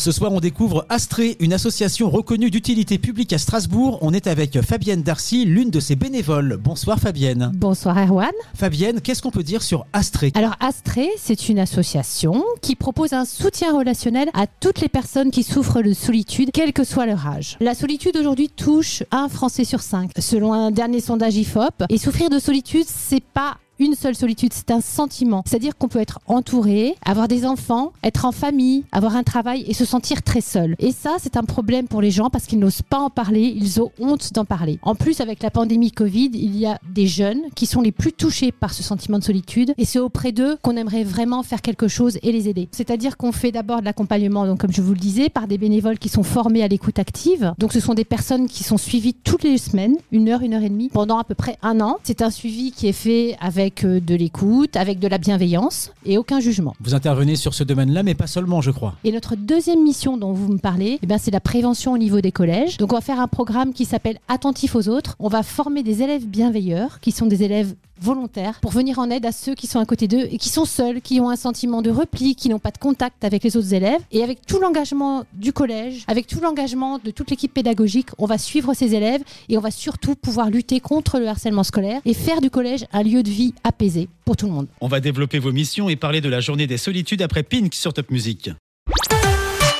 Ce soir, on découvre Astré, une association reconnue d'utilité publique à Strasbourg. On est avec Fabienne Darcy, l'une de ses bénévoles. Bonsoir Fabienne. Bonsoir Erwan. Fabienne, qu'est-ce qu'on peut dire sur Astré Alors Astré, c'est une association qui propose un soutien relationnel à toutes les personnes qui souffrent de solitude, quel que soit leur âge. La solitude aujourd'hui touche un Français sur cinq, selon un dernier sondage IFOP. Et souffrir de solitude, c'est pas une seule solitude, c'est un sentiment. C'est-à-dire qu'on peut être entouré, avoir des enfants, être en famille, avoir un travail et se sentir très seul. Et ça, c'est un problème pour les gens parce qu'ils n'osent pas en parler, ils ont honte d'en parler. En plus, avec la pandémie Covid, il y a des jeunes qui sont les plus touchés par ce sentiment de solitude et c'est auprès d'eux qu'on aimerait vraiment faire quelque chose et les aider. C'est-à-dire qu'on fait d'abord de l'accompagnement, donc comme je vous le disais, par des bénévoles qui sont formés à l'écoute active. Donc ce sont des personnes qui sont suivies toutes les semaines, une heure, une heure et demie, pendant à peu près un an. C'est un suivi qui est fait avec euh, de l'écoute, avec de la bienveillance et aucun jugement. Vous intervenez sur ce domaine-là, mais pas seulement, je crois. Et notre deuxième mission dont vous me parlez, eh ben, c'est la prévention au niveau des collèges. Donc on va faire un programme qui s'appelle Attentif aux autres. On va former des élèves bienveilleurs, qui sont des élèves volontaires pour venir en aide à ceux qui sont à côté d'eux et qui sont seuls, qui ont un sentiment de repli, qui n'ont pas de contact avec les autres élèves. Et avec tout l'engagement du collège, avec tout l'engagement de toute l'équipe pédagogique, on va suivre ces élèves et on va surtout pouvoir lutter contre le harcèlement scolaire et faire du collège un lieu de vie apaisé pour tout le monde. On va développer vos missions et parler de la journée des solitudes après Pink sur Top Music.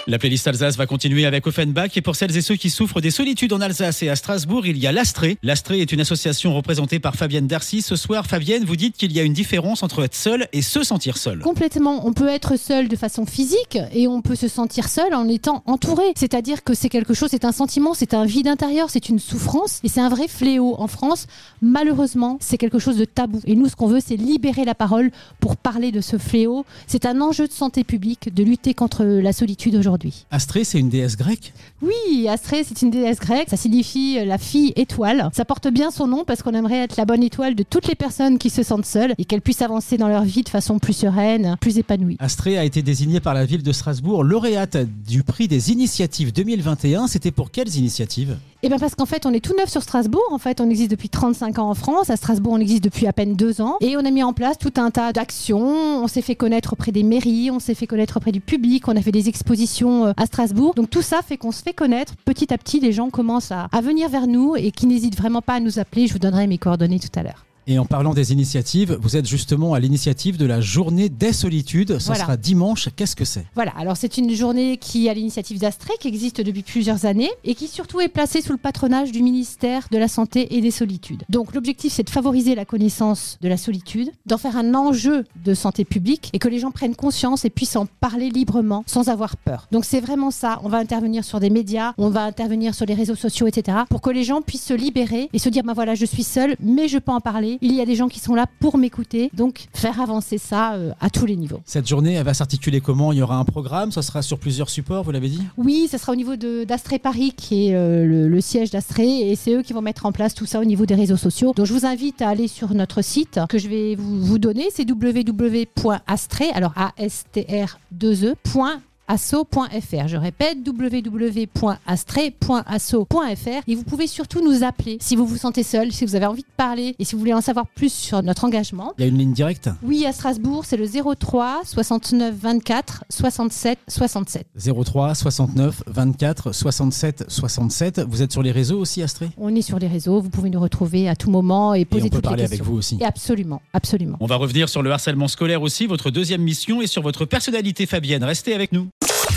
La playlist Alsace va continuer avec Offenbach et pour celles et ceux qui souffrent des solitudes en Alsace et à Strasbourg, il y a l'Astré. L'Astré est une association représentée par Fabienne Darcy. Ce soir, Fabienne, vous dites qu'il y a une différence entre être seul et se sentir seul. Complètement. On peut être seul de façon physique et on peut se sentir seul en étant entouré. C'est-à-dire que c'est quelque chose, c'est un sentiment, c'est un vide intérieur, c'est une souffrance et c'est un vrai fléau. En France, malheureusement, c'est quelque chose de tabou. Et nous, ce qu'on veut, c'est libérer la parole pour parler de ce fléau. C'est un enjeu de santé publique de lutter contre la solitude aujourd'hui. Astrée, c'est une déesse grecque Oui, Astrée, c'est une déesse grecque. Ça signifie euh, la fille étoile. Ça porte bien son nom parce qu'on aimerait être la bonne étoile de toutes les personnes qui se sentent seules et qu'elles puissent avancer dans leur vie de façon plus sereine, plus épanouie. Astrée a été désignée par la ville de Strasbourg lauréate du prix des initiatives 2021. C'était pour quelles initiatives? Eh bien parce qu'en fait, on est tout neuf sur Strasbourg. En fait, on existe depuis 35 ans en France. À Strasbourg, on existe depuis à peine deux ans. Et on a mis en place tout un tas d'actions. On s'est fait connaître auprès des mairies, on s'est fait connaître auprès du public, on a fait des expositions euh, à Strasbourg. Donc tout ça fait qu'on se fait connaître. Petit à petit, les gens commencent à, à venir vers nous et qui n'hésitent vraiment pas à nous appeler. Je vous donnerai mes coordonnées tout à l'heure. Et en parlant des initiatives, vous êtes justement à l'initiative de la journée des solitudes. Voilà. sera dimanche. Qu'est-ce que c'est? Voilà, alors c'est une journée qui est à l'initiative d'Astrée, qui existe depuis plusieurs années et qui surtout est placée sous le patronage du ministère de la Santé et des Solitudes. Donc l'objectif c'est de favoriser la connaissance de la solitude, d'en faire un enjeu de santé publique et que les gens prennent conscience et puissent en parler librement sans avoir peur. Donc c'est vraiment ça, on va intervenir sur des médias, on va intervenir sur les réseaux sociaux, etc. pour que les gens puissent se libérer et se dire, ben voilà, je suis seul, mais je peux en parler. Il y a des gens qui sont là pour m'écouter, donc faire avancer ça euh, à tous les niveaux. Cette journée, elle va s'articuler comment? Il y aura un programme, ça sera sur plusieurs supports, vous l'avez dit? Oui, ça sera au niveau d'Astrée Paris, qui est euh, le, le siège d'Astrée, et c'est eux qui vont mettre en place tout ça au niveau des réseaux sociaux. Donc je vous invite à aller sur notre site que je vais vous, vous donner, c'est www.astrée, alors A-S-T-R-2-E, point asso.fr. Je répète www.astrée.asso.fr et vous pouvez surtout nous appeler si vous vous sentez seul, si vous avez envie de parler et si vous voulez en savoir plus sur notre engagement. Il y a une ligne directe? Oui, à Strasbourg, c'est le 03 69 24 67 67. 03 69 24 67 67. Vous êtes sur les réseaux aussi, Astrée? On est sur les réseaux, vous pouvez nous retrouver à tout moment et Et poser on peut toutes parler les avec vous aussi. Et absolument, absolument. On va revenir sur le harcèlement scolaire aussi, votre deuxième mission et sur votre personnalité Fabienne. Restez avec nous.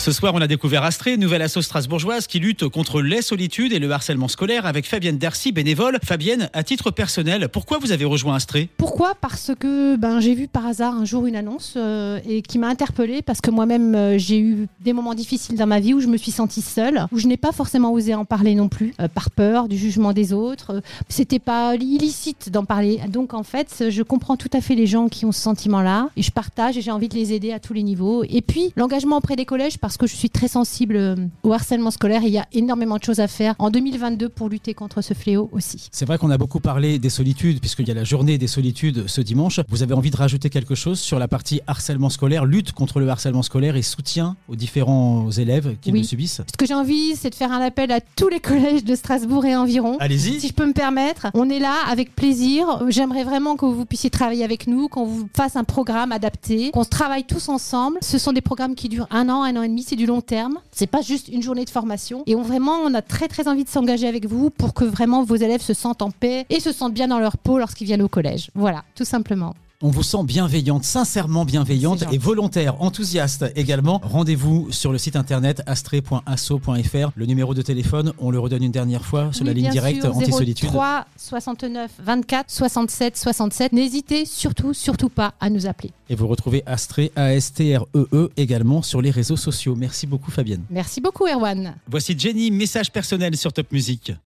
Ce soir, on a découvert Astrée, nouvelle asso strasbourgeoise qui lutte contre les solitudes et le harcèlement scolaire avec Fabienne Darcy, bénévole. Fabienne, à titre personnel, pourquoi vous avez rejoint Astrée? Pourquoi? Parce que ben, j'ai vu par hasard un jour une annonce euh, et qui m'a interpellée parce que moi-même euh, j'ai eu des moments difficiles dans ma vie où je me suis sentie seule, où je n'ai pas forcément osé en parler non plus, euh, par peur du jugement des autres. C'était pas illicite d'en parler. Donc en fait, je comprends tout à fait les gens qui ont ce sentiment-là et je partage et j'ai envie de les aider à tous les niveaux. Et puis l'engagement auprès des collèges parce que je suis très sensible euh, au harcèlement scolaire et il y a énormément de choses à faire en 2022 pour lutter contre ce fléau aussi. C'est vrai qu'on a beaucoup parlé des solitudes, puisqu'il y a la journée des solitudes ce dimanche. Vous avez envie de rajouter quelque chose sur la partie harcèlement scolaire, lutte contre le harcèlement scolaire et soutien aux différents élèves qui Oui. le subissent? Ce que j'ai envie, c'est de faire un appel à tous les collèges de Strasbourg et environ. Allez-y Si je peux me permettre, on est là avec plaisir. J'aimerais vraiment que vous puissiez travailler avec nous, qu'on vous fasse un programme adapté, qu'on se travaille tous ensemble. Ce sont des programmes qui durent un an, un an et demi, c'est du long terme. C'est pas juste une journée de formation. Et on vraiment, on a très très envie de s'engager avec vous pour que vraiment vos élèves se sentent en paix et se sentent bien dans leur peau lorsqu'ils viennent au collège. Voilà, tout simplement. On vous sent bienveillante, sincèrement bienveillante et volontaire, enthousiaste également. Rendez-vous sur le site internet astré.asso.fr. Le numéro de téléphone, on le redonne une dernière fois sur la ligne directe anti-solitude. 03 69 24 67 67. N'hésitez surtout, surtout pas à nous appeler. Et vous retrouvez Astré, A-S-T-R-E-E E également sur les réseaux sociaux. Merci beaucoup Fabienne. Merci beaucoup, Erwan. Voici Jenny, message personnel sur Top Music.